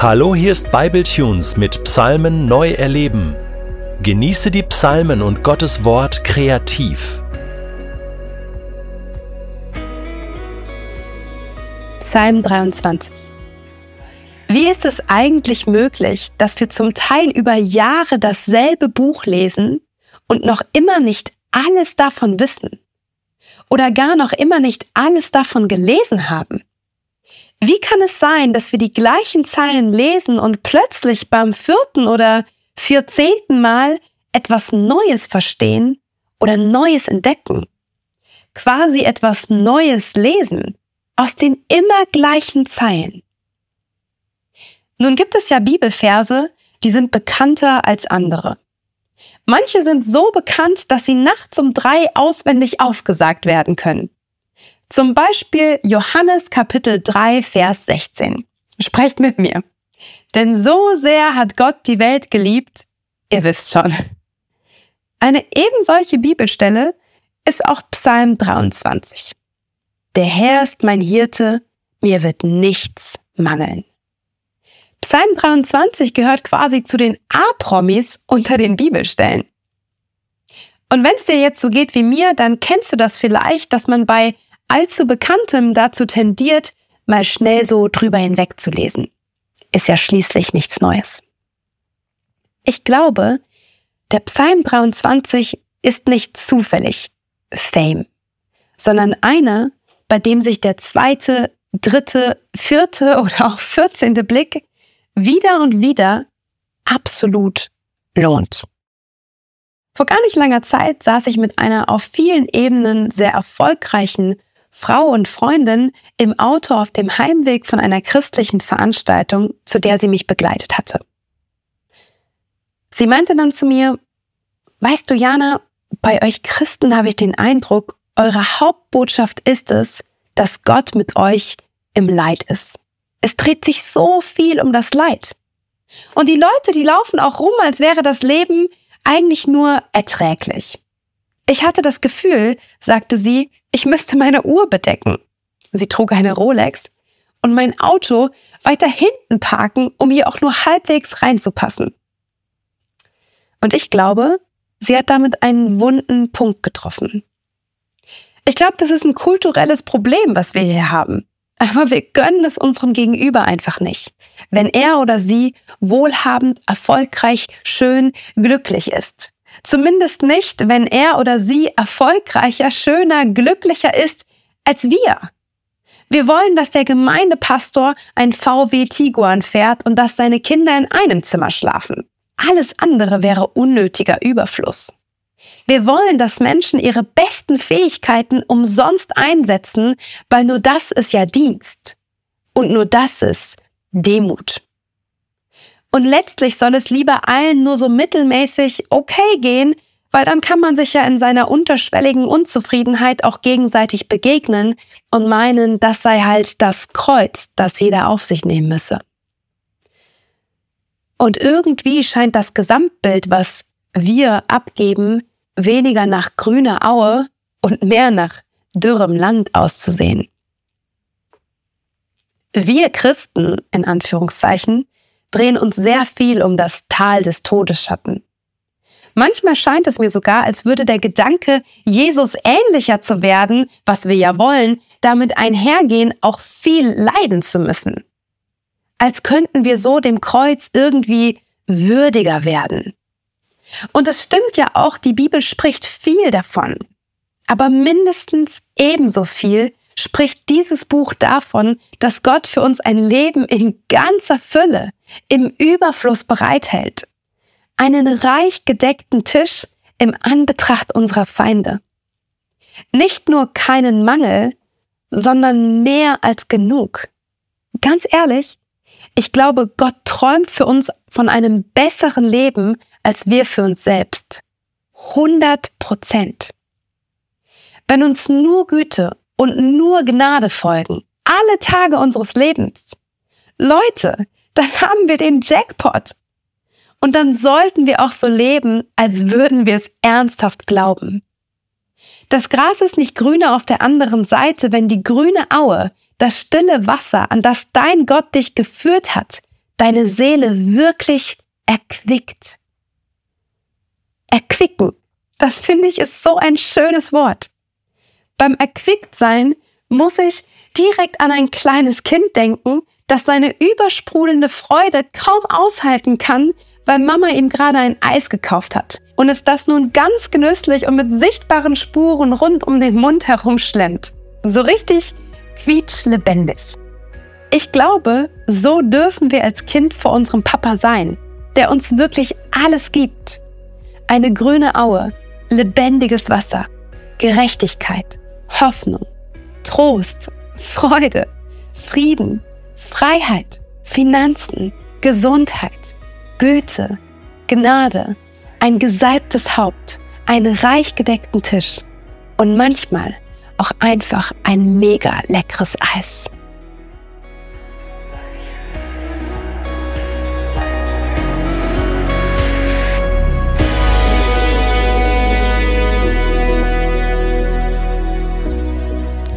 Hallo, hier ist Bibletunes mit Psalmen neu erleben. Genieße die Psalmen und Gottes Wort kreativ. Psalm 23. Wie ist es eigentlich möglich, dass wir zum Teil über Jahre dasselbe Buch lesen und noch immer nicht alles davon wissen? Oder gar noch immer nicht alles davon gelesen haben? Wie kann es sein, dass wir die gleichen Zeilen lesen und plötzlich beim vierten oder vierzehnten Mal etwas Neues verstehen oder Neues entdecken? Quasi etwas Neues lesen aus den immer gleichen Zeilen. Nun gibt es ja Bibelverse, die sind bekannter als andere. Manche sind so bekannt, dass sie nachts um drei auswendig aufgesagt werden können. Zum Beispiel Johannes Kapitel 3, Vers 16. Sprecht mit mir. Denn so sehr hat Gott die Welt geliebt, ihr wisst schon. Eine eben solche Bibelstelle ist auch Psalm 23. Der Herr ist mein Hirte, mir wird nichts mangeln. Psalm 23 gehört quasi zu den A-Promis unter den Bibelstellen. Und wenn es dir jetzt so geht wie mir, dann kennst du das vielleicht, dass man bei allzu Bekanntem dazu tendiert, mal schnell so drüber hinwegzulesen. Ist ja schließlich nichts Neues. Ich glaube, der Psalm 23 ist nicht zufällig Fame, sondern einer, bei dem sich der zweite, dritte, vierte oder auch vierzehnte Blick wieder und wieder absolut lohnt. Vor gar nicht langer Zeit saß ich mit einer auf vielen Ebenen sehr erfolgreichen Frau und Freundin im Auto auf dem Heimweg von einer christlichen Veranstaltung, zu der sie mich begleitet hatte. Sie meinte dann zu mir, weißt du, Jana, bei euch Christen habe ich den Eindruck, eure Hauptbotschaft ist es, dass Gott mit euch im Leid ist. Es dreht sich so viel um das Leid. Und die Leute, die laufen auch rum, als wäre das Leben eigentlich nur erträglich. Ich hatte das Gefühl, sagte sie, ich müsste meine Uhr bedecken. Sie trug eine Rolex und mein Auto weiter hinten parken, um hier auch nur halbwegs reinzupassen. Und ich glaube, sie hat damit einen wunden Punkt getroffen. Ich glaube, das ist ein kulturelles Problem, was wir hier haben. Aber wir gönnen es unserem Gegenüber einfach nicht. Wenn er oder sie wohlhabend, erfolgreich, schön, glücklich ist. Zumindest nicht, wenn er oder sie erfolgreicher, schöner, glücklicher ist als wir. Wir wollen, dass der Gemeindepastor ein VW Tiguan fährt und dass seine Kinder in einem Zimmer schlafen. Alles andere wäre unnötiger Überfluss. Wir wollen, dass Menschen ihre besten Fähigkeiten umsonst einsetzen, weil nur das ist ja Dienst. Und nur das ist Demut. Und letztlich soll es lieber allen nur so mittelmäßig okay gehen, weil dann kann man sich ja in seiner unterschwelligen Unzufriedenheit auch gegenseitig begegnen und meinen, das sei halt das Kreuz, das jeder auf sich nehmen müsse. Und irgendwie scheint das Gesamtbild, was wir abgeben, weniger nach grüner Aue und mehr nach dürrem Land auszusehen. Wir Christen, in Anführungszeichen, drehen uns sehr viel um das Tal des Todesschatten. Manchmal scheint es mir sogar, als würde der Gedanke, Jesus ähnlicher zu werden, was wir ja wollen, damit einhergehen, auch viel leiden zu müssen. Als könnten wir so dem Kreuz irgendwie würdiger werden. Und es stimmt ja auch, die Bibel spricht viel davon. Aber mindestens ebenso viel spricht dieses Buch davon, dass Gott für uns ein Leben in ganzer Fülle, im Überfluss bereithält. Einen reich gedeckten Tisch im Anbetracht unserer Feinde. Nicht nur keinen Mangel, sondern mehr als genug. Ganz ehrlich, ich glaube, Gott träumt für uns von einem besseren Leben, als wir für uns selbst. 100 Prozent. Wenn uns nur Güte und nur Gnade folgen, alle Tage unseres Lebens, Leute, dann haben wir den Jackpot. Und dann sollten wir auch so leben, als würden wir es ernsthaft glauben. Das Gras ist nicht grüner auf der anderen Seite, wenn die grüne Aue, das stille Wasser, an das dein Gott dich geführt hat, deine Seele wirklich erquickt. Erquicken, das finde ich ist so ein schönes Wort. Beim Erquicktsein muss ich direkt an ein kleines Kind denken, das seine übersprudelnde Freude kaum aushalten kann, weil Mama ihm gerade ein Eis gekauft hat und es das nun ganz genüsslich und mit sichtbaren Spuren rund um den Mund herumschlemmt. So richtig quietschlebendig. Ich glaube, so dürfen wir als Kind vor unserem Papa sein, der uns wirklich alles gibt. Eine grüne Aue, lebendiges Wasser, Gerechtigkeit, Hoffnung, Trost, Freude, Frieden, Freiheit, Finanzen, Gesundheit, Güte, Gnade, ein gesalbtes Haupt, einen reich gedeckten Tisch und manchmal auch einfach ein mega leckeres Eis.